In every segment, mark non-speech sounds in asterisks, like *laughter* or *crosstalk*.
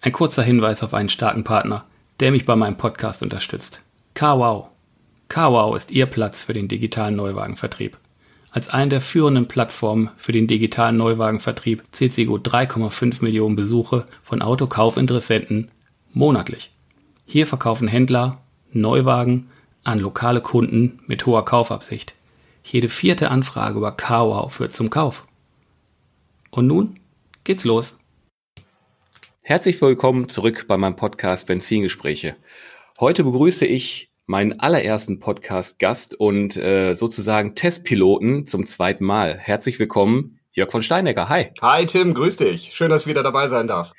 ein kurzer Hinweis auf einen starken Partner, der mich bei meinem Podcast unterstützt. CarWow. CarWow ist Ihr Platz für den digitalen Neuwagenvertrieb. Als eine der führenden Plattformen für den digitalen Neuwagenvertrieb zählt sie gut 3,5 Millionen Besuche von Autokaufinteressenten monatlich. Hier verkaufen Händler Neuwagen an lokale Kunden mit hoher Kaufabsicht. Jede vierte Anfrage über CarWow führt zum Kauf. Und nun geht's los. Herzlich willkommen zurück bei meinem Podcast Benzingespräche. Heute begrüße ich meinen allerersten Podcast-Gast und äh, sozusagen Testpiloten zum zweiten Mal. Herzlich willkommen, Jörg von Steinecker. Hi. Hi Tim, grüß dich. Schön, dass ich wieder dabei sein darf.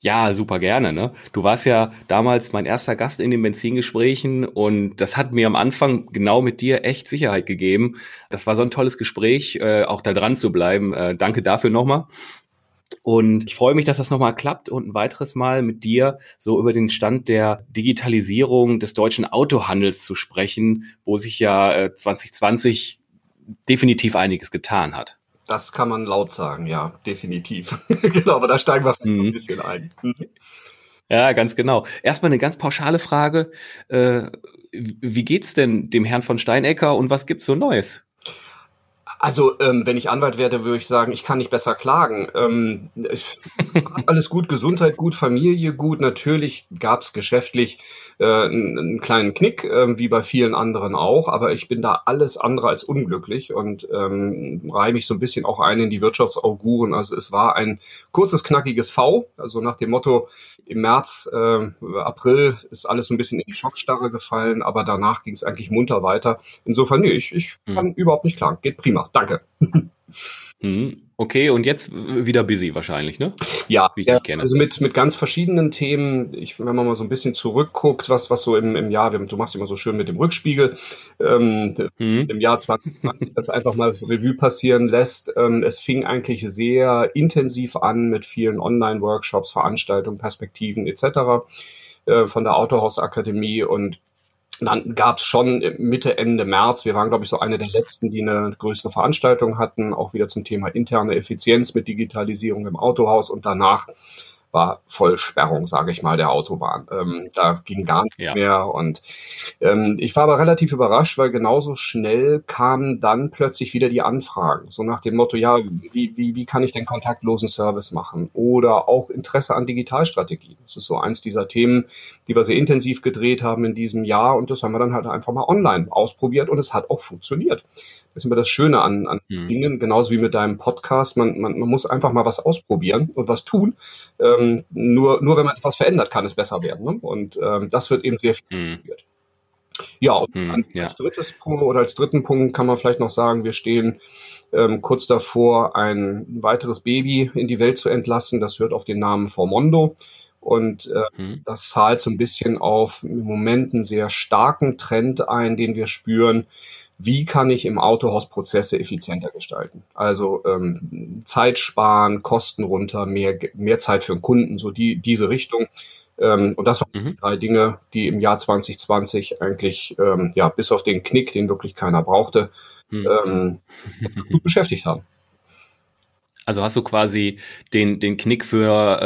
Ja, super gerne. Ne? Du warst ja damals mein erster Gast in den Benzingesprächen und das hat mir am Anfang genau mit dir echt Sicherheit gegeben. Das war so ein tolles Gespräch, äh, auch da dran zu bleiben. Äh, danke dafür nochmal. Und ich freue mich, dass das nochmal klappt und ein weiteres Mal mit dir so über den Stand der Digitalisierung des deutschen Autohandels zu sprechen, wo sich ja äh, 2020 definitiv einiges getan hat. Das kann man laut sagen, ja, definitiv. *laughs* genau, aber da steigen wir mhm. ein bisschen ein. Ja, ganz genau. Erstmal eine ganz pauschale Frage. Äh, wie geht's denn dem Herrn von Steinecker und was gibt's so Neues? Also, ähm, wenn ich Anwalt werde, würde ich sagen, ich kann nicht besser klagen. Ähm, alles gut, Gesundheit gut, Familie gut. Natürlich gab es geschäftlich äh, einen, einen, kleinen Knick, äh, wie bei vielen anderen auch, aber ich bin da alles andere als unglücklich und ähm, reihe mich so ein bisschen auch ein in die Wirtschaftsauguren. Also es war ein kurzes, knackiges V, also nach dem Motto, im März, äh, April ist alles so ein bisschen in die Schockstarre gefallen, aber danach ging es eigentlich munter weiter. Insofern, nee, ich, ich hm. kann mhm. überhaupt nicht klagen. Geht prima. Danke. Hm, okay, und jetzt wieder busy wahrscheinlich, ne? Ja, ja also mit, mit ganz verschiedenen Themen. Ich, wenn man mal so ein bisschen zurückguckt, was, was so im, im Jahr, du machst immer so schön mit dem Rückspiegel, ähm, hm. im Jahr 2020 das einfach mal Revue passieren lässt. Ähm, es fing eigentlich sehr intensiv an mit vielen Online-Workshops, Veranstaltungen, Perspektiven etc. Äh, von der Autohausakademie und dann gab es schon Mitte, Ende März, wir waren, glaube ich, so eine der letzten, die eine größere Veranstaltung hatten, auch wieder zum Thema interne Effizienz mit Digitalisierung im Autohaus und danach war Vollsperrung, sage ich mal, der Autobahn. Ähm, da ging gar nichts ja. mehr. Und ähm, ich war aber relativ überrascht, weil genauso schnell kamen dann plötzlich wieder die Anfragen. So nach dem Motto, ja, wie, wie, wie kann ich denn kontaktlosen Service machen? Oder auch Interesse an Digitalstrategie. Das ist so eins dieser Themen, die wir sehr intensiv gedreht haben in diesem Jahr. Und das haben wir dann halt einfach mal online ausprobiert und es hat auch funktioniert. Das ist immer das Schöne an, an mhm. Dingen, genauso wie mit deinem Podcast. Man, man, man muss einfach mal was ausprobieren und was tun. Ähm, nur, nur wenn man etwas verändert, kann es besser werden. Ne? Und ähm, das wird eben sehr viel mhm. Ja, und ja. als drittes Punkt oder als dritten Punkt kann man vielleicht noch sagen, wir stehen ähm, kurz davor, ein weiteres Baby in die Welt zu entlassen. Das hört auf den Namen Formondo. Und äh, mhm. das zahlt so ein bisschen auf im Moment einen sehr starken Trend ein, den wir spüren, wie kann ich im Autohaus Prozesse effizienter gestalten. Also ähm, Zeit sparen, Kosten runter, mehr, mehr Zeit für den Kunden, so die, diese Richtung. Ähm, und das waren mhm. drei Dinge, die im Jahr 2020 eigentlich, ähm, ja, bis auf den Knick, den wirklich keiner brauchte, mhm. ähm, *laughs* gut beschäftigt haben. Also hast du quasi den, den Knick für,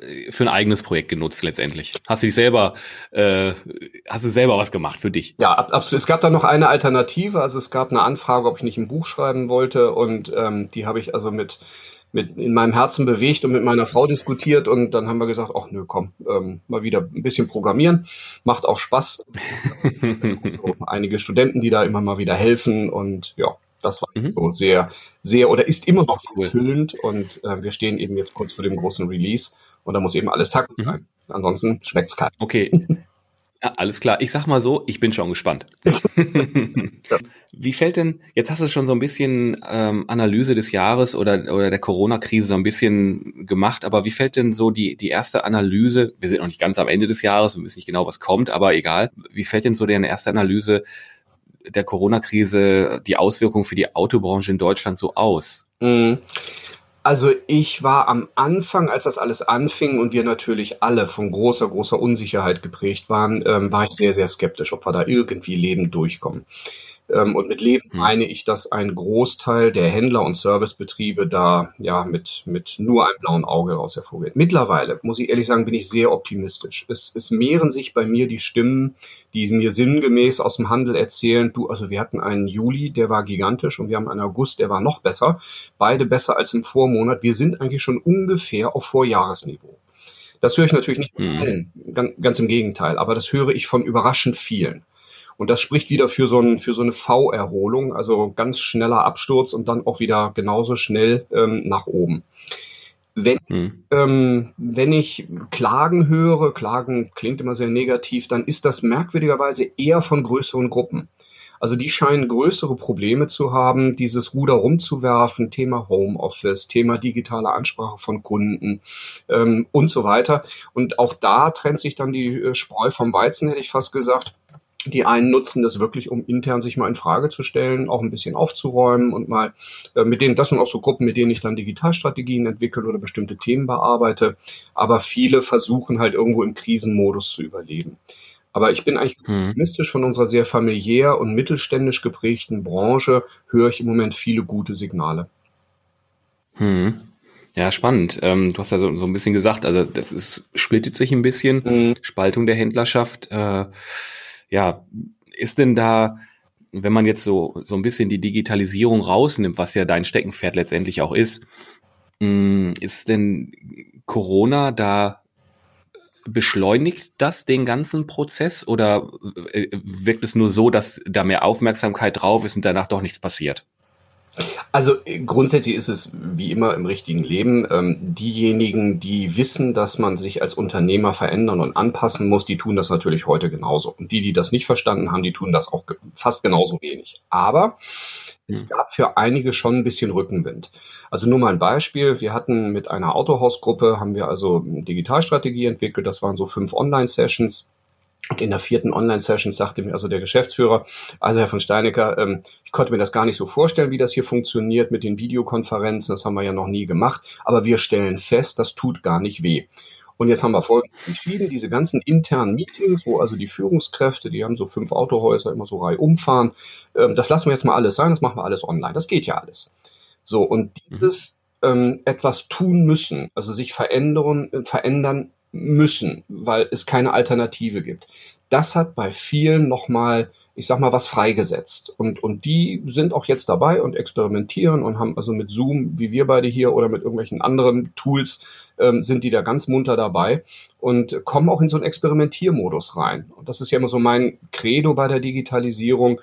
äh, für ein eigenes Projekt genutzt letztendlich. Hast du dich selber, äh, hast du selber was gemacht für dich? Ja, absolut. Es gab da noch eine Alternative. Also es gab eine Anfrage, ob ich nicht ein Buch schreiben wollte und ähm, die habe ich also mit mit in meinem Herzen bewegt und mit meiner Frau diskutiert und dann haben wir gesagt, ach nö, komm, ähm, mal wieder ein bisschen programmieren, macht auch Spaß. *laughs* so einige Studenten, die da immer mal wieder helfen und ja, das war mhm. so sehr, sehr oder ist immer noch sehr füllend und äh, wir stehen eben jetzt kurz vor dem großen Release und da muss eben alles tacken mhm. sein. Ansonsten schmeckt es keinem. Okay. *laughs* Ja, alles klar. Ich sag mal so, ich bin schon gespannt. *laughs* Wie fällt denn, jetzt hast du schon so ein bisschen ähm, Analyse des Jahres oder, oder der Corona-Krise so ein bisschen gemacht, aber wie fällt denn so die, die erste Analyse, wir sind noch nicht ganz am Ende des Jahres und wissen nicht genau, was kommt, aber egal, wie fällt denn so deine erste Analyse der Corona-Krise, die Auswirkungen für die Autobranche in Deutschland so aus? Mhm. Also ich war am Anfang, als das alles anfing und wir natürlich alle von großer, großer Unsicherheit geprägt waren, ähm, war ich sehr, sehr skeptisch, ob wir da irgendwie lebend durchkommen. Ähm, und mit Leben hm. meine ich, dass ein Großteil der Händler und Servicebetriebe da ja mit, mit nur einem blauen Auge raus hervorgeht. Mittlerweile, muss ich ehrlich sagen, bin ich sehr optimistisch. Es, es mehren sich bei mir die Stimmen, die mir sinngemäß aus dem Handel erzählen, du, also wir hatten einen Juli, der war gigantisch und wir haben einen August, der war noch besser. Beide besser als im Vormonat. Wir sind eigentlich schon ungefähr auf Vorjahresniveau. Das höre ich natürlich nicht von hm. allen, ganz, ganz im Gegenteil, aber das höre ich von überraschend vielen. Und das spricht wieder für so, ein, für so eine V-Erholung, also ganz schneller Absturz und dann auch wieder genauso schnell ähm, nach oben. Wenn, hm. ähm, wenn ich Klagen höre, Klagen klingt immer sehr negativ, dann ist das merkwürdigerweise eher von größeren Gruppen. Also die scheinen größere Probleme zu haben, dieses Ruder rumzuwerfen, Thema Homeoffice, Thema digitale Ansprache von Kunden ähm, und so weiter. Und auch da trennt sich dann die äh, Spreu vom Weizen, hätte ich fast gesagt. Die einen nutzen das wirklich, um intern sich mal in Frage zu stellen, auch ein bisschen aufzuräumen und mal äh, mit denen, das sind auch so Gruppen, mit denen ich dann Digitalstrategien entwickle oder bestimmte Themen bearbeite. Aber viele versuchen halt irgendwo im Krisenmodus zu überleben. Aber ich bin eigentlich hm. optimistisch von unserer sehr familiär und mittelständisch geprägten Branche, höre ich im Moment viele gute Signale. Hm. Ja, spannend. Ähm, du hast ja so, so ein bisschen gesagt, also das ist, splittet sich ein bisschen, mhm. Spaltung der Händlerschaft. Äh, ja, ist denn da, wenn man jetzt so, so ein bisschen die Digitalisierung rausnimmt, was ja dein Steckenpferd letztendlich auch ist, mm, ist denn Corona da beschleunigt das den ganzen Prozess oder äh, wirkt es nur so, dass da mehr Aufmerksamkeit drauf ist und danach doch nichts passiert? Also grundsätzlich ist es wie immer im richtigen Leben. Ähm, diejenigen, die wissen, dass man sich als Unternehmer verändern und anpassen muss, die tun das natürlich heute genauso. Und die, die das nicht verstanden haben, die tun das auch fast genauso wenig. Aber es hm. gab für einige schon ein bisschen Rückenwind. Also nur mal ein Beispiel. Wir hatten mit einer Autohausgruppe, haben wir also eine Digitalstrategie entwickelt. Das waren so fünf Online-Sessions und in der vierten Online-Session sagte mir also der Geschäftsführer, also Herr von Steinecker, ähm, ich konnte mir das gar nicht so vorstellen, wie das hier funktioniert mit den Videokonferenzen. Das haben wir ja noch nie gemacht. Aber wir stellen fest, das tut gar nicht weh. Und jetzt haben wir folgendes entschieden, diese ganzen internen Meetings, wo also die Führungskräfte, die haben so fünf Autohäuser immer so Reihe umfahren, ähm, das lassen wir jetzt mal alles sein, das machen wir alles online. Das geht ja alles. So, und dieses ähm, etwas tun müssen, also sich verändern, verändern müssen, weil es keine Alternative gibt. Das hat bei vielen nochmal, ich sag mal, was freigesetzt. Und, und die sind auch jetzt dabei und experimentieren und haben also mit Zoom, wie wir beide hier oder mit irgendwelchen anderen Tools, ähm, sind die da ganz munter dabei und kommen auch in so einen Experimentiermodus rein. Und das ist ja immer so mein Credo bei der Digitalisierung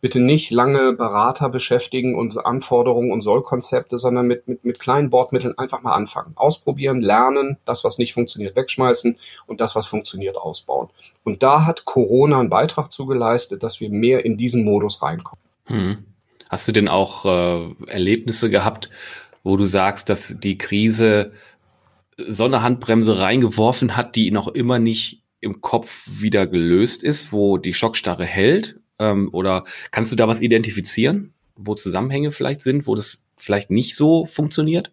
bitte nicht lange Berater beschäftigen und Anforderungen und Sollkonzepte, sondern mit, mit, mit kleinen Bordmitteln einfach mal anfangen. Ausprobieren, lernen, das, was nicht funktioniert, wegschmeißen und das, was funktioniert, ausbauen. Und da hat Corona einen Beitrag zu geleistet, dass wir mehr in diesen Modus reinkommen. Hm. Hast du denn auch äh, Erlebnisse gehabt, wo du sagst, dass die Krise so eine Handbremse reingeworfen hat, die noch immer nicht im Kopf wieder gelöst ist, wo die Schockstarre hält ähm, oder kannst du da was identifizieren, wo Zusammenhänge vielleicht sind, wo das vielleicht nicht so funktioniert?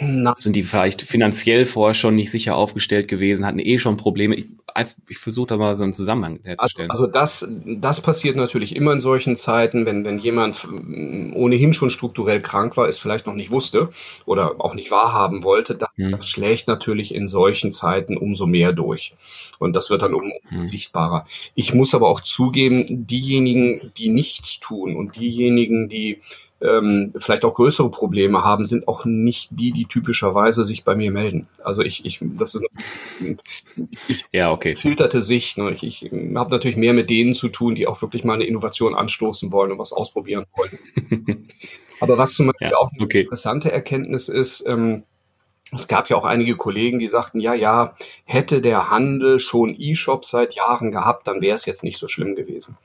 Nein. Sind die vielleicht finanziell vorher schon nicht sicher aufgestellt gewesen, hatten eh schon Probleme? Ich, ich versuche da mal so einen Zusammenhang herzustellen. Also, also das, das passiert natürlich immer in solchen Zeiten, wenn, wenn jemand ohnehin schon strukturell krank war, es vielleicht noch nicht wusste oder auch nicht wahrhaben wollte, das, hm. das schlägt natürlich in solchen Zeiten umso mehr durch. Und das wird dann umso hm. sichtbarer. Ich muss aber auch zugeben, diejenigen, die nichts tun und diejenigen, die ähm, vielleicht auch größere Probleme haben, sind auch nicht die, die typischerweise sich bei mir melden. Also ich, ich das ist ich, *laughs* ja, okay. filterte Sicht. Ne? Ich, ich habe natürlich mehr mit denen zu tun, die auch wirklich mal eine Innovation anstoßen wollen und was ausprobieren wollen. *laughs* Aber was zum Beispiel ja, auch eine okay. interessante Erkenntnis ist, ähm, es gab ja auch einige Kollegen, die sagten, ja, ja, hätte der Handel schon E-Shops seit Jahren gehabt, dann wäre es jetzt nicht so schlimm gewesen.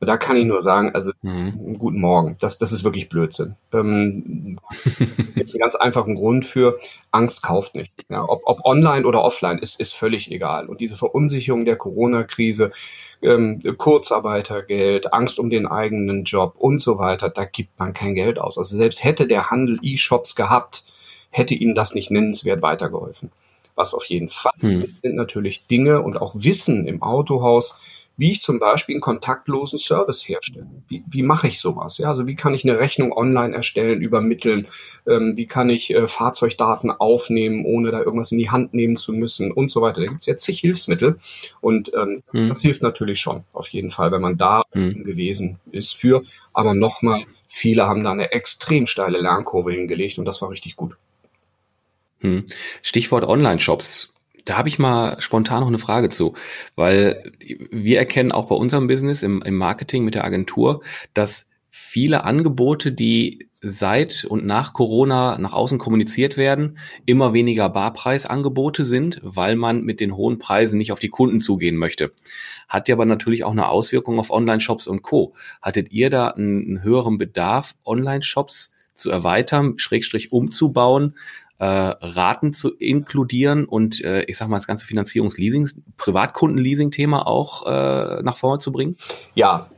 Da kann ich nur sagen, also mhm. guten Morgen, das, das ist wirklich Blödsinn. Ähm, *laughs* gibt einen ganz einfachen Grund für, Angst kauft nicht. Ja, ob, ob online oder offline ist, ist völlig egal. Und diese Verunsicherung der Corona-Krise, ähm, Kurzarbeitergeld, Angst um den eigenen Job und so weiter, da gibt man kein Geld aus. Also selbst hätte der Handel E-Shops gehabt, hätte ihnen das nicht nennenswert weitergeholfen. Was auf jeden Fall hm. sind natürlich Dinge und auch Wissen im Autohaus, wie ich zum Beispiel einen kontaktlosen Service herstelle. Wie, wie mache ich sowas? Ja, also wie kann ich eine Rechnung online erstellen, übermitteln? Ähm, wie kann ich äh, Fahrzeugdaten aufnehmen, ohne da irgendwas in die Hand nehmen zu müssen und so weiter. Da gibt es ja zig Hilfsmittel und ähm, mhm. das hilft natürlich schon auf jeden Fall, wenn man da mhm. gewesen ist für. Aber nochmal, viele haben da eine extrem steile Lernkurve hingelegt und das war richtig gut. Hm. Stichwort Online-Shops. Da habe ich mal spontan noch eine Frage zu, weil wir erkennen auch bei unserem Business im, im Marketing mit der Agentur, dass viele Angebote, die seit und nach Corona nach außen kommuniziert werden, immer weniger Barpreisangebote sind, weil man mit den hohen Preisen nicht auf die Kunden zugehen möchte. Hat ja aber natürlich auch eine Auswirkung auf Online-Shops und Co. Hattet ihr da einen, einen höheren Bedarf, Online-Shops zu erweitern, Schrägstrich umzubauen, äh, Raten zu inkludieren und äh, ich sag mal das ganze Finanzierungsleasing, Privatkundenleasing-Thema auch äh, nach vorne zu bringen? Ja,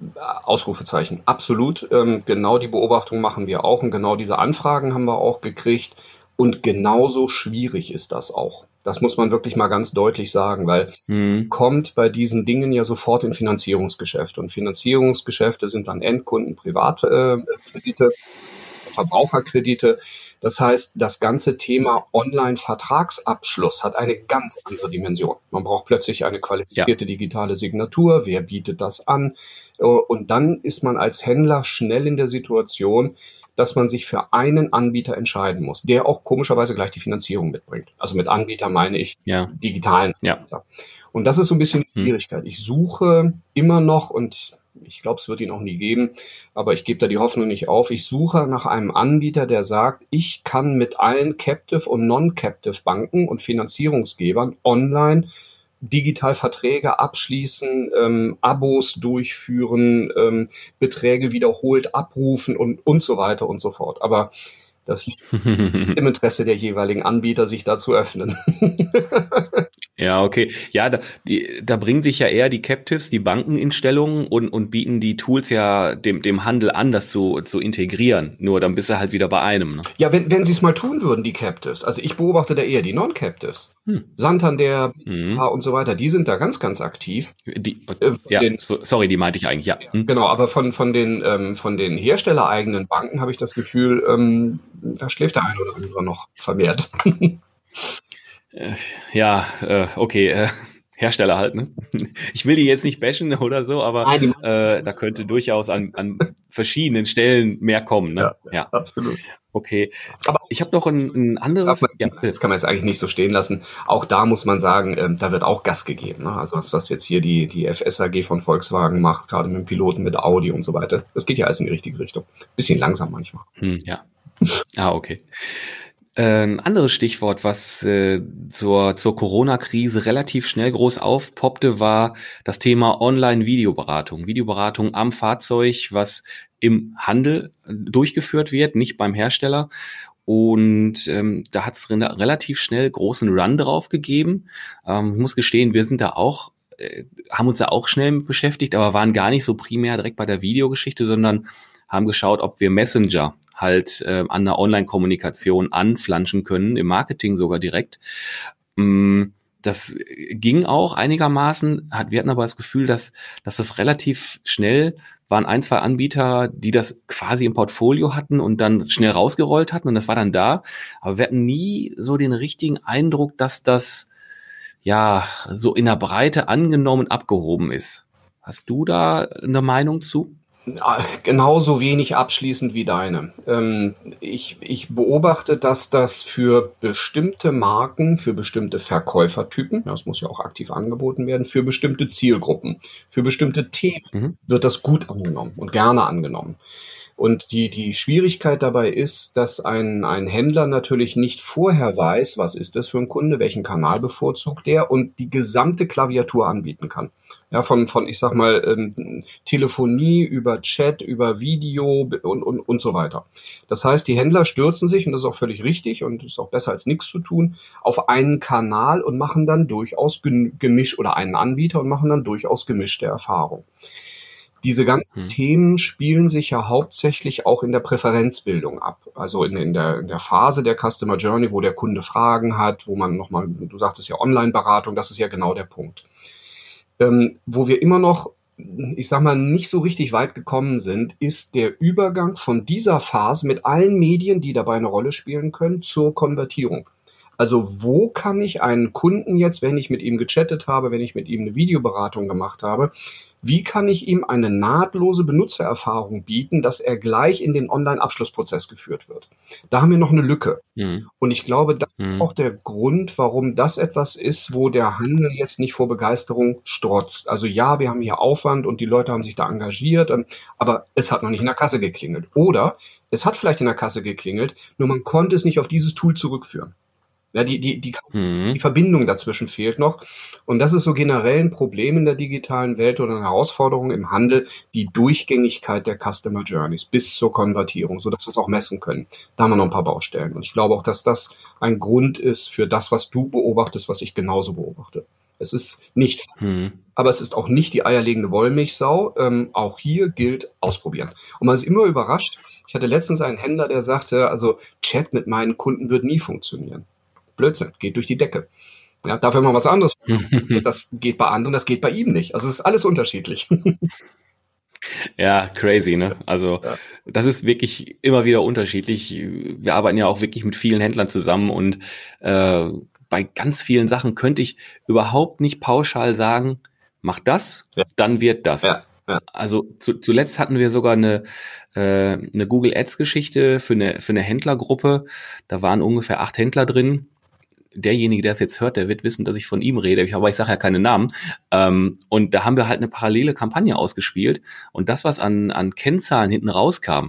Ausrufezeichen, absolut. Ähm, genau die Beobachtung machen wir auch und genau diese Anfragen haben wir auch gekriegt. Und genauso schwierig ist das auch. Das muss man wirklich mal ganz deutlich sagen, weil mhm. kommt bei diesen Dingen ja sofort in Finanzierungsgeschäfte. Und Finanzierungsgeschäfte sind dann Endkunden, Privatkredite, äh, Verbraucherkredite. Das heißt, das ganze Thema Online-Vertragsabschluss hat eine ganz andere Dimension. Man braucht plötzlich eine qualifizierte ja. digitale Signatur. Wer bietet das an? Äh, und dann ist man als Händler schnell in der Situation, dass man sich für einen Anbieter entscheiden muss, der auch komischerweise gleich die Finanzierung mitbringt. Also mit Anbieter meine ich ja. digitalen. Ja. Und das ist so ein bisschen die hm. Schwierigkeit. Ich suche immer noch und ich glaube, es wird ihn auch nie geben, aber ich gebe da die Hoffnung nicht auf. Ich suche nach einem Anbieter, der sagt, ich kann mit allen Captive und Non-Captive Banken und Finanzierungsgebern online digital Verträge abschließen, ähm, Abos durchführen, ähm, Beträge wiederholt abrufen und, und so weiter und so fort. Aber das liegt *laughs* im Interesse der jeweiligen Anbieter, sich da zu öffnen. *laughs* ja, okay. Ja, da, die, da bringen sich ja eher die Captives, die Banken in Stellung und, und bieten die Tools ja dem, dem Handel an, das zu, zu integrieren. Nur dann bist du halt wieder bei einem. Ne? Ja, wenn, wenn sie es mal tun würden, die Captives. Also ich beobachte da eher die Non-Captives. Hm. Santander mhm. und so weiter, die sind da ganz, ganz aktiv. Die, äh, ja, den, so, sorry, die meinte ich eigentlich, ja. Hm. Genau, aber von, von den, ähm, von den herstellereigenen Banken habe ich das Gefühl, ähm, da schläft der eine oder andere noch vermehrt. Äh, ja, äh, okay. Äh, Hersteller halt, ne? *laughs* Ich will die jetzt nicht bashen oder so, aber Nein, äh, da könnte durchaus an, an verschiedenen Stellen mehr kommen, ne? Ja, ja. absolut. Okay. Aber ich habe noch ein, ein anderes. Man, ja, das kann man jetzt eigentlich nicht so stehen lassen. Auch da muss man sagen, äh, da wird auch Gas gegeben. Ne? Also was, was jetzt hier die, die FSAG von Volkswagen macht, gerade mit dem Piloten, mit Audi und so weiter, das geht ja alles in die richtige Richtung. Bisschen langsam manchmal. Hm, ja, ah, okay. Äh, ein anderes Stichwort, was äh, zur, zur Corona-Krise relativ schnell groß aufpoppte, war das Thema Online-Videoberatung. Videoberatung am Fahrzeug, was im Handel durchgeführt wird, nicht beim Hersteller. Und ähm, da hat es re relativ schnell großen Run drauf gegeben. Ähm, ich muss gestehen, wir sind da auch, äh, haben uns da auch schnell beschäftigt, aber waren gar nicht so primär direkt bei der Videogeschichte, sondern haben geschaut, ob wir Messenger halt äh, an der Online-Kommunikation anflanschen können, im Marketing sogar direkt. Mm, das ging auch einigermaßen, hat, wir hatten aber das Gefühl, dass, dass das relativ schnell waren ein, zwei Anbieter, die das quasi im Portfolio hatten und dann schnell rausgerollt hatten und das war dann da. Aber wir hatten nie so den richtigen Eindruck, dass das ja so in der Breite angenommen abgehoben ist. Hast du da eine Meinung zu? Genauso wenig abschließend wie deine. Ähm, ich, ich beobachte, dass das für bestimmte Marken, für bestimmte Verkäufertypen, das muss ja auch aktiv angeboten werden, für bestimmte Zielgruppen, für bestimmte Themen mhm. wird das gut angenommen und gerne angenommen. Und die, die Schwierigkeit dabei ist, dass ein, ein Händler natürlich nicht vorher weiß, was ist das für ein Kunde, welchen Kanal bevorzugt der und die gesamte Klaviatur anbieten kann. Ja, von, von ich sag mal, ähm, Telefonie über Chat, über Video und, und, und so weiter. Das heißt, die Händler stürzen sich, und das ist auch völlig richtig und ist auch besser als nichts zu tun, auf einen Kanal und machen dann durchaus gemisch oder einen Anbieter und machen dann durchaus gemischte Erfahrung. Diese ganzen hm. Themen spielen sich ja hauptsächlich auch in der Präferenzbildung ab. Also in, in, der, in der Phase der Customer Journey, wo der Kunde Fragen hat, wo man nochmal, du sagtest ja Online-Beratung, das ist ja genau der Punkt. Ähm, wo wir immer noch, ich sag mal, nicht so richtig weit gekommen sind, ist der Übergang von dieser Phase mit allen Medien, die dabei eine Rolle spielen können, zur Konvertierung. Also wo kann ich einen Kunden jetzt, wenn ich mit ihm gechattet habe, wenn ich mit ihm eine Videoberatung gemacht habe, wie kann ich ihm eine nahtlose Benutzererfahrung bieten, dass er gleich in den Online-Abschlussprozess geführt wird? Da haben wir noch eine Lücke. Mhm. Und ich glaube, das mhm. ist auch der Grund, warum das etwas ist, wo der Handel jetzt nicht vor Begeisterung strotzt. Also ja, wir haben hier Aufwand und die Leute haben sich da engagiert, ähm, aber es hat noch nicht in der Kasse geklingelt. Oder es hat vielleicht in der Kasse geklingelt, nur man konnte es nicht auf dieses Tool zurückführen. Ja, die, die, die, mhm. die Verbindung dazwischen fehlt noch. Und das ist so generell ein Problem in der digitalen Welt oder eine Herausforderung im Handel, die Durchgängigkeit der Customer Journeys bis zur Konvertierung, so dass wir es auch messen können. Da haben wir noch ein paar Baustellen. Und ich glaube auch, dass das ein Grund ist für das, was du beobachtest, was ich genauso beobachte. Es ist nicht, mhm. aber es ist auch nicht die eierlegende Wollmilchsau. Ähm, auch hier gilt ausprobieren. Und man ist immer überrascht. Ich hatte letztens einen Händler, der sagte, also Chat mit meinen Kunden wird nie funktionieren. Blödsinn, geht durch die Decke. Ja, dafür mal was anderes. *laughs* das geht bei anderen, das geht bei ihm nicht. Also es ist alles unterschiedlich. *laughs* Ja, crazy, ne? Also ja. das ist wirklich immer wieder unterschiedlich. Wir arbeiten ja auch wirklich mit vielen Händlern zusammen und äh, bei ganz vielen Sachen könnte ich überhaupt nicht pauschal sagen, mach das, ja. dann wird das. Ja. Also zu, zuletzt hatten wir sogar eine, äh, eine Google Ads Geschichte für eine, für eine Händlergruppe. Da waren ungefähr acht Händler drin derjenige, der es jetzt hört, der wird wissen, dass ich von ihm rede, aber ich sage ja keine Namen. Ähm, und da haben wir halt eine parallele Kampagne ausgespielt und das, was an, an Kennzahlen hinten rauskam,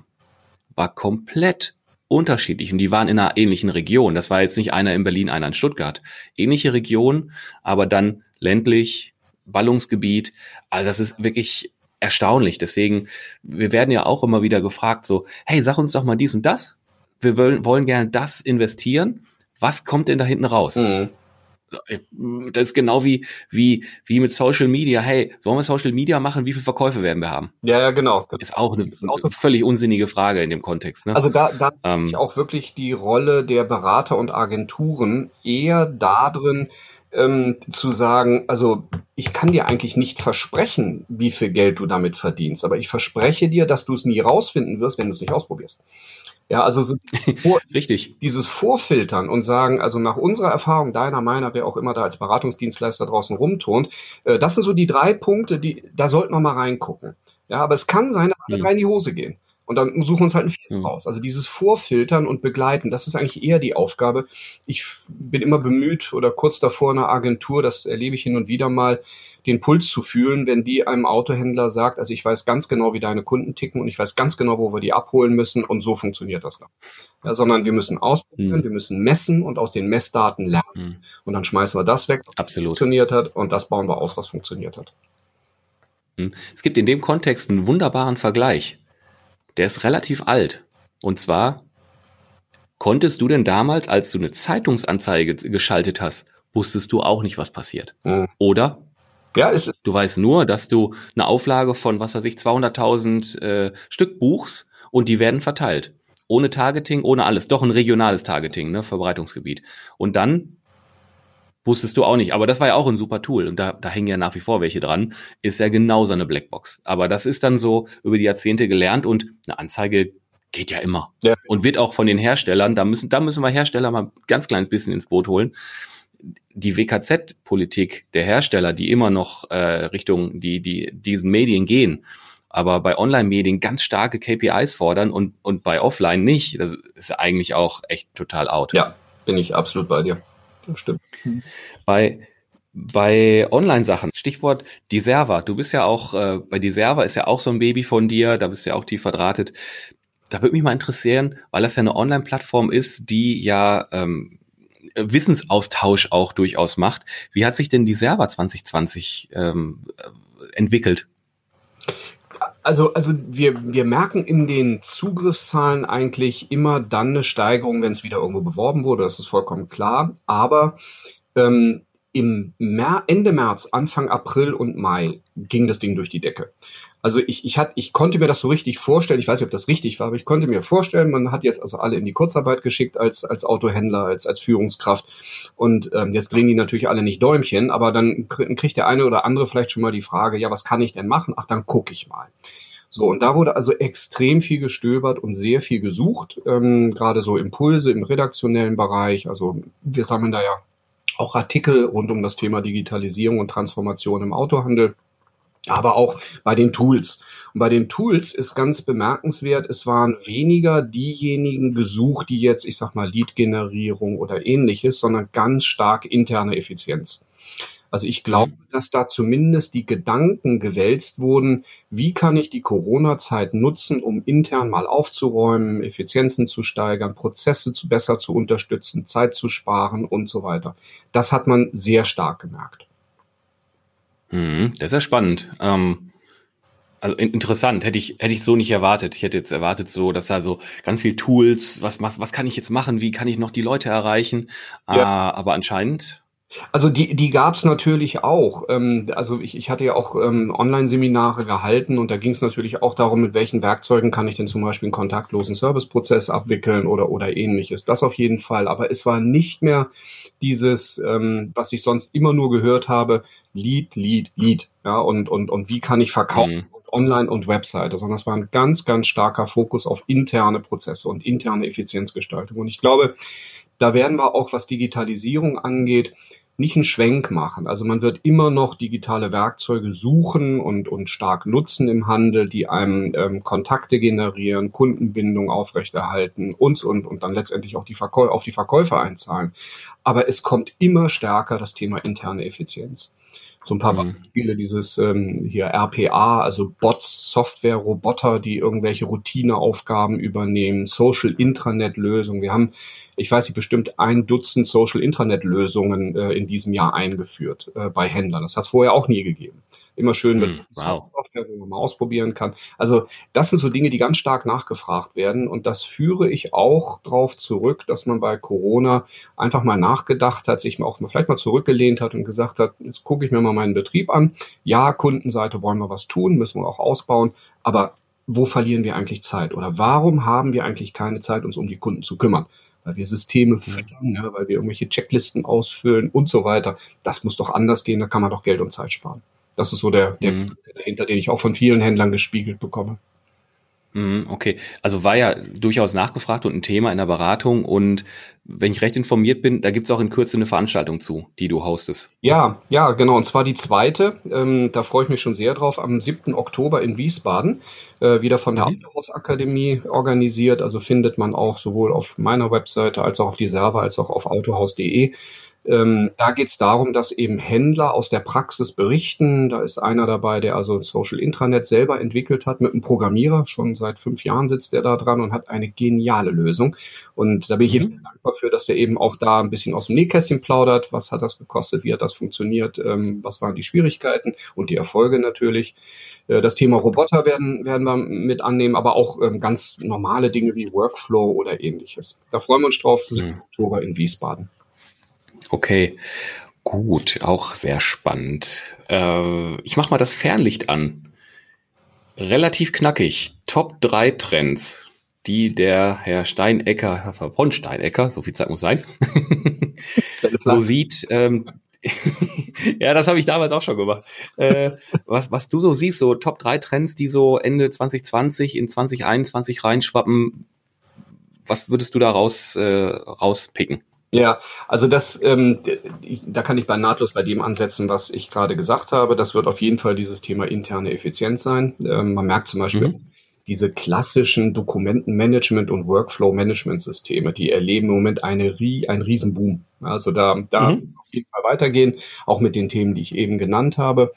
war komplett unterschiedlich und die waren in einer ähnlichen Region. Das war jetzt nicht einer in Berlin, einer in Stuttgart. Ähnliche Region, aber dann ländlich, Ballungsgebiet. Also das ist wirklich erstaunlich. Deswegen, wir werden ja auch immer wieder gefragt, so, hey, sag uns doch mal dies und das. Wir wollen, wollen gerne das investieren was kommt denn da hinten raus? Mhm. Das ist genau wie, wie, wie mit Social Media. Hey, sollen wir Social Media machen? Wie viele Verkäufe werden wir haben? Ja, ja, genau. Ist auch eine, eine völlig unsinnige Frage in dem Kontext. Ne? Also da, da ähm, ich auch wirklich die Rolle der Berater und Agenturen eher darin, ähm, zu sagen, also ich kann dir eigentlich nicht versprechen, wie viel Geld du damit verdienst, aber ich verspreche dir, dass du es nie rausfinden wirst, wenn du es nicht ausprobierst. Ja, also so *laughs* Richtig. dieses Vorfiltern und sagen, also nach unserer Erfahrung, deiner, meiner, wer auch immer da als Beratungsdienstleister draußen rumturnt, äh, das sind so die drei Punkte, die, da sollten wir mal reingucken. Ja, aber es kann sein, dass alle mhm. drei in die Hose gehen. Und dann suchen wir uns halt ein Vier mhm. raus. Also dieses Vorfiltern und Begleiten, das ist eigentlich eher die Aufgabe. Ich bin immer bemüht oder kurz davor einer Agentur, das erlebe ich hin und wieder mal, den Puls zu fühlen, wenn die einem Autohändler sagt, also ich weiß ganz genau, wie deine Kunden ticken und ich weiß ganz genau, wo wir die abholen müssen und so funktioniert das dann. Ja, sondern wir müssen ausprobieren, mhm. wir müssen messen und aus den Messdaten lernen mhm. und dann schmeißen wir das weg, was Absolut. funktioniert hat und das bauen wir aus, was funktioniert hat. Mhm. Es gibt in dem Kontext einen wunderbaren Vergleich. Der ist relativ alt. Und zwar, konntest du denn damals, als du eine Zeitungsanzeige geschaltet hast, wusstest du auch nicht, was passiert? Mhm. Oder? Ja, ist es. Du weißt nur, dass du eine Auflage von, was weiß ich, 200.000 äh, Stück buchst und die werden verteilt. Ohne Targeting, ohne alles. Doch ein regionales Targeting, ne, Verbreitungsgebiet. Und dann wusstest du auch nicht. Aber das war ja auch ein super Tool und da, da hängen ja nach wie vor welche dran. Ist ja genauso eine Blackbox. Aber das ist dann so über die Jahrzehnte gelernt und eine Anzeige geht ja immer. Ja. Und wird auch von den Herstellern, da müssen, da müssen wir Hersteller mal ganz kleines bisschen ins Boot holen die WKZ-Politik der Hersteller, die immer noch äh, Richtung die, die, diesen Medien gehen, aber bei Online-Medien ganz starke KPIs fordern und, und bei Offline nicht, das ist eigentlich auch echt total out. Ja, bin ich absolut bei dir. Das stimmt. Bei, bei Online-Sachen, Stichwort die Server. Du bist ja auch, äh, bei die Server ist ja auch so ein Baby von dir, da bist du ja auch tief verdrahtet. da würde mich mal interessieren, weil das ja eine Online-Plattform ist, die ja ähm, Wissensaustausch auch durchaus macht. Wie hat sich denn die Server 2020 ähm, entwickelt? Also, also wir, wir merken in den Zugriffszahlen eigentlich immer dann eine Steigerung, wenn es wieder irgendwo beworben wurde, das ist vollkommen klar. Aber ähm, im Mer Ende März, Anfang April und Mai ging das Ding durch die Decke. Also ich, ich, hat, ich konnte mir das so richtig vorstellen, ich weiß nicht, ob das richtig war, aber ich konnte mir vorstellen, man hat jetzt also alle in die Kurzarbeit geschickt als, als Autohändler, als, als Führungskraft und ähm, jetzt drehen die natürlich alle nicht Däumchen, aber dann kriegt der eine oder andere vielleicht schon mal die Frage, ja, was kann ich denn machen? Ach, dann gucke ich mal. So, und da wurde also extrem viel gestöbert und sehr viel gesucht, ähm, gerade so Impulse im redaktionellen Bereich. Also wir sammeln da ja auch Artikel rund um das Thema Digitalisierung und Transformation im Autohandel aber auch bei den Tools. Und bei den Tools ist ganz bemerkenswert, es waren weniger diejenigen gesucht, die jetzt, ich sag mal, Lead-Generierung oder ähnliches, sondern ganz stark interne Effizienz. Also ich glaube, dass da zumindest die Gedanken gewälzt wurden, wie kann ich die Corona-Zeit nutzen, um intern mal aufzuräumen, Effizienzen zu steigern, Prozesse zu besser zu unterstützen, Zeit zu sparen und so weiter. Das hat man sehr stark gemerkt. Mhm, das ist ja spannend. Ähm, also interessant, hätte ich, hätte ich so nicht erwartet. Ich hätte jetzt erwartet, so, dass da so ganz viel Tools, was, was, was kann ich jetzt machen, wie kann ich noch die Leute erreichen? Ja. Äh, aber anscheinend also die, die gab es natürlich auch. Ähm, also ich, ich hatte ja auch ähm, Online-Seminare gehalten und da ging es natürlich auch darum, mit welchen Werkzeugen kann ich denn zum Beispiel einen kontaktlosen Serviceprozess abwickeln oder, oder ähnliches. Das auf jeden Fall. Aber es war nicht mehr dieses, ähm, was ich sonst immer nur gehört habe, Lead, Lead, Lead. Ja, und, und, und wie kann ich verkaufen? Mhm. Online und Webseite, sondern es war ein ganz, ganz starker Fokus auf interne Prozesse und interne Effizienzgestaltung. Und ich glaube, da werden wir auch, was Digitalisierung angeht, nicht einen Schwenk machen. Also man wird immer noch digitale Werkzeuge suchen und, und stark nutzen im Handel, die einem ähm, Kontakte generieren, Kundenbindung aufrechterhalten und, und, und dann letztendlich auch die Verkäu auf die Verkäufer einzahlen. Aber es kommt immer stärker das Thema interne Effizienz. So ein paar mhm. Beispiele, dieses ähm, hier RPA, also Bots, Software, Roboter, die irgendwelche Routineaufgaben übernehmen, Social Intranet Lösungen. Wir haben ich weiß nicht, bestimmt ein Dutzend Social Intranet Lösungen äh, in diesem Jahr eingeführt äh, bei Händlern. Das hat es vorher auch nie gegeben. Immer schön mit mm, wow. Software, wo man mal ausprobieren kann. Also das sind so Dinge, die ganz stark nachgefragt werden. Und das führe ich auch darauf zurück, dass man bei Corona einfach mal nachgedacht hat, sich auch mal vielleicht mal zurückgelehnt hat und gesagt hat, jetzt gucke ich mir mal meinen Betrieb an. Ja, Kundenseite wollen wir was tun, müssen wir auch ausbauen. Aber wo verlieren wir eigentlich Zeit? Oder warum haben wir eigentlich keine Zeit, uns um die Kunden zu kümmern? Weil wir Systeme füttern, ja, weil wir irgendwelche Checklisten ausfüllen und so weiter. Das muss doch anders gehen, da kann man doch Geld und Zeit sparen. Das ist so der, der mhm. dahinter, den ich auch von vielen Händlern gespiegelt bekomme. Mhm, okay, also war ja durchaus nachgefragt und ein Thema in der Beratung und wenn ich recht informiert bin, da gibt es auch in Kürze eine Veranstaltung zu, die du hostest. Ja, ja, genau. Und zwar die zweite. Ähm, da freue ich mich schon sehr drauf. Am 7. Oktober in Wiesbaden, äh, wieder von der mhm. Autohaus-Akademie organisiert. Also findet man auch sowohl auf meiner Webseite als auch auf die Server als auch auf autohaus.de. Ähm, da geht es darum, dass eben Händler aus der Praxis berichten. Da ist einer dabei, der also ein Social Intranet selber entwickelt hat mit einem Programmierer. Schon seit fünf Jahren sitzt er da dran und hat eine geniale Lösung. Und da bin ich mhm. jetzt dankbar für, dass er eben auch da ein bisschen aus dem Nähkästchen plaudert. Was hat das gekostet? Wie hat das funktioniert? Ähm, was waren die Schwierigkeiten und die Erfolge natürlich? Äh, das Thema Roboter werden, werden wir mit annehmen, aber auch ähm, ganz normale Dinge wie Workflow oder ähnliches. Da freuen wir uns drauf. Mhm. Oktober in Wiesbaden. Okay, gut, auch sehr spannend. Äh, ich mache mal das Fernlicht an. Relativ knackig. Top 3 Trends, die der Herr Steinecker, Herr von Steinecker, so viel Zeit muss sein, *laughs* so sieht. Ähm, *laughs* ja, das habe ich damals auch schon gemacht. Äh, was, was du so siehst, so Top 3 Trends, die so Ende 2020 in 2021 reinschwappen, was würdest du da raus, äh, rauspicken? Ja, also das, ähm, da kann ich bei nahtlos bei dem ansetzen, was ich gerade gesagt habe. Das wird auf jeden Fall dieses Thema interne Effizienz sein. Ähm, man merkt zum Beispiel mhm. diese klassischen Dokumentenmanagement- und Workflow-Management-Systeme, die erleben im Moment eine, einen Riesenboom. Also da, da mhm. wird es auf jeden Fall weitergehen, auch mit den Themen, die ich eben genannt habe.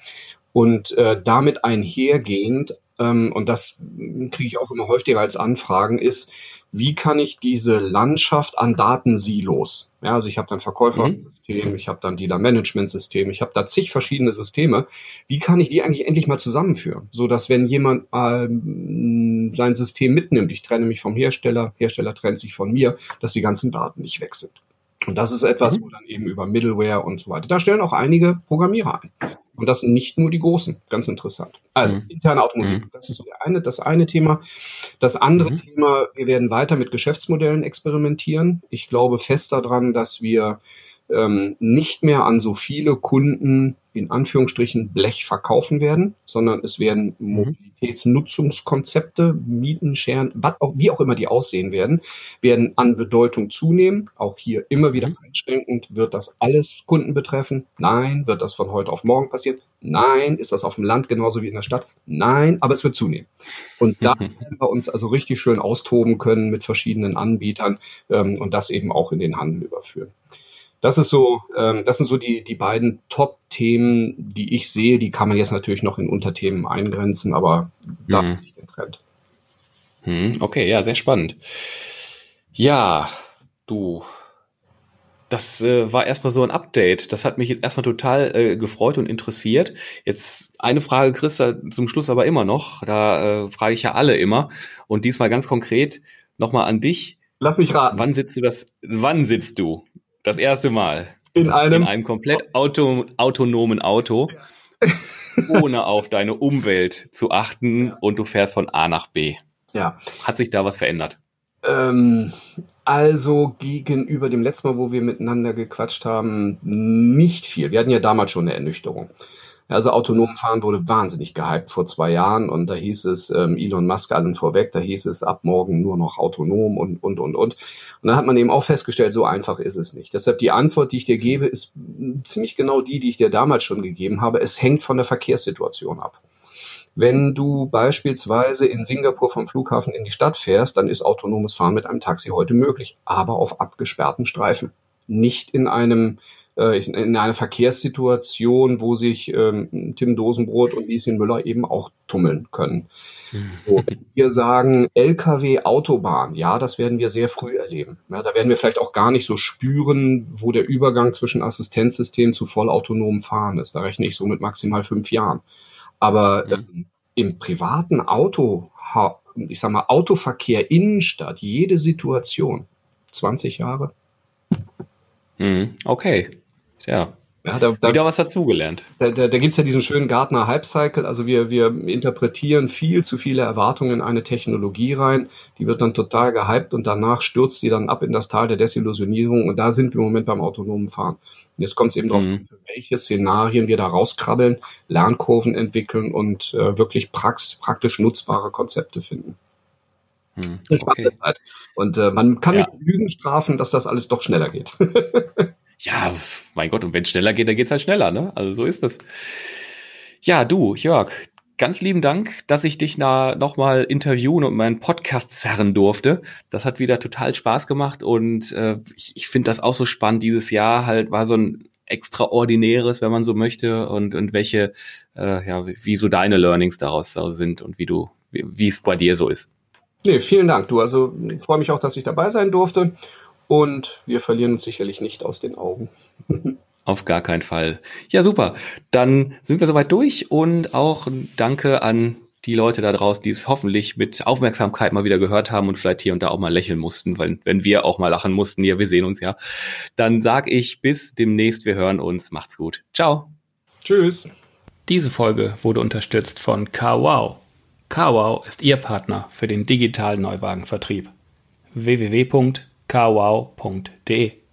Und äh, damit einhergehend und das kriege ich auch immer häufiger als Anfragen, ist, wie kann ich diese Landschaft an Datensilos, ja, also ich habe dann Verkäufersystem, mhm. ich habe dann Dealer-Management-System, ich habe da zig verschiedene Systeme, wie kann ich die eigentlich endlich mal zusammenführen, so dass wenn jemand ähm, sein System mitnimmt, ich trenne mich vom Hersteller, Hersteller trennt sich von mir, dass die ganzen Daten nicht weg sind. Und das ist etwas, mhm. wo dann eben über Middleware und so weiter, da stellen auch einige Programmierer ein. Und das sind nicht nur die großen. Ganz interessant. Also mhm. interne Automusik, mhm. das ist so eine, das eine Thema. Das andere mhm. Thema, wir werden weiter mit Geschäftsmodellen experimentieren. Ich glaube fest daran, dass wir ähm, nicht mehr an so viele Kunden in Anführungsstrichen Blech verkaufen werden, sondern es werden mhm. Mobilitätsnutzungskonzepte, Mieten, Scheren, wie auch immer die aussehen werden, werden an Bedeutung zunehmen. Auch hier immer wieder mhm. einschränkend. Wird das alles Kunden betreffen? Nein. Wird das von heute auf morgen passieren? Nein. Ist das auf dem Land genauso wie in der Stadt? Nein. Aber es wird zunehmen. Und da werden wir uns also richtig schön austoben können mit verschiedenen Anbietern ähm, und das eben auch in den Handel überführen. Das ist so, ähm, das sind so die, die beiden Top-Themen, die ich sehe. Die kann man jetzt natürlich noch in Unterthemen eingrenzen, aber da mhm. finde ich den Trend. Mhm, okay, ja, sehr spannend. Ja, du, das äh, war erstmal so ein Update. Das hat mich jetzt erstmal total äh, gefreut und interessiert. Jetzt eine Frage du zum Schluss aber immer noch. Da äh, frage ich ja alle immer. Und diesmal ganz konkret nochmal an dich. Lass mich raten. Wann sitzt du das? Wann sitzt du das erste Mal. In einem, in einem komplett auto, autonomen Auto, ohne auf deine Umwelt zu achten und du fährst von A nach B. Ja. Hat sich da was verändert? Ähm, also gegenüber dem letzten Mal, wo wir miteinander gequatscht haben, nicht viel. Wir hatten ja damals schon eine Ernüchterung. Also autonom fahren wurde wahnsinnig gehypt vor zwei Jahren und da hieß es ähm, Elon Musk allen vorweg, da hieß es ab morgen nur noch autonom und, und, und, und. Und dann hat man eben auch festgestellt, so einfach ist es nicht. Deshalb die Antwort, die ich dir gebe, ist ziemlich genau die, die ich dir damals schon gegeben habe. Es hängt von der Verkehrssituation ab. Wenn du beispielsweise in Singapur vom Flughafen in die Stadt fährst, dann ist autonomes Fahren mit einem Taxi heute möglich, aber auf abgesperrten Streifen. Nicht in einem äh, in einer Verkehrssituation, wo sich ähm, Tim Dosenbrot und Lieschen Müller eben auch tummeln können. So, wir sagen Lkw, Autobahn, ja, das werden wir sehr früh erleben. Ja, da werden wir vielleicht auch gar nicht so spüren, wo der Übergang zwischen Assistenzsystem zu vollautonomem Fahren ist. Da rechne ich so mit maximal fünf Jahren. Aber äh, im privaten Auto, ich sag mal, Autoverkehr Innenstadt, jede Situation, 20 Jahre. Mhm. Okay. Tja, ja, da, da, Wieder was dazugelernt. Da, da, da gibt es ja diesen schönen Gartner Hype Cycle. Also wir, wir interpretieren viel zu viele Erwartungen in eine Technologie rein. Die wird dann total gehypt und danach stürzt die dann ab in das Tal der Desillusionierung. Und da sind wir im Moment beim autonomen Fahren. Und jetzt kommt es eben darauf mhm. an, für welche Szenarien wir da rauskrabbeln, Lernkurven entwickeln und äh, wirklich prax, praktisch nutzbare Konzepte finden. Mhm. Okay. Zeit. Und äh, man kann ja. nicht Lügen strafen, dass das alles doch schneller geht. *laughs* Ja, mein Gott, und wenn es schneller geht, dann geht es halt schneller, ne? Also so ist das. Ja, du, Jörg, ganz lieben Dank, dass ich dich na, nochmal interviewen und meinen Podcast zerren durfte. Das hat wieder total Spaß gemacht und äh, ich, ich finde das auch so spannend. Dieses Jahr halt war so ein extraordinäres, wenn man so möchte, und, und welche, äh, ja, wie so deine Learnings daraus sind und wie du, wie es bei dir so ist. Nee, vielen Dank, du. Also freue mich auch, dass ich dabei sein durfte und wir verlieren uns sicherlich nicht aus den Augen. *laughs* Auf gar keinen Fall. Ja, super. Dann sind wir soweit durch und auch danke an die Leute da draußen, die es hoffentlich mit Aufmerksamkeit mal wieder gehört haben und vielleicht hier und da auch mal lächeln mussten, weil wenn wir auch mal lachen mussten, ja, wir sehen uns ja. Dann sag ich bis demnächst, wir hören uns. Macht's gut. Ciao. Tschüss. Diese Folge wurde unterstützt von CarWow. CarWow ist Ihr Partner für den digitalen Neuwagenvertrieb. www kwow.de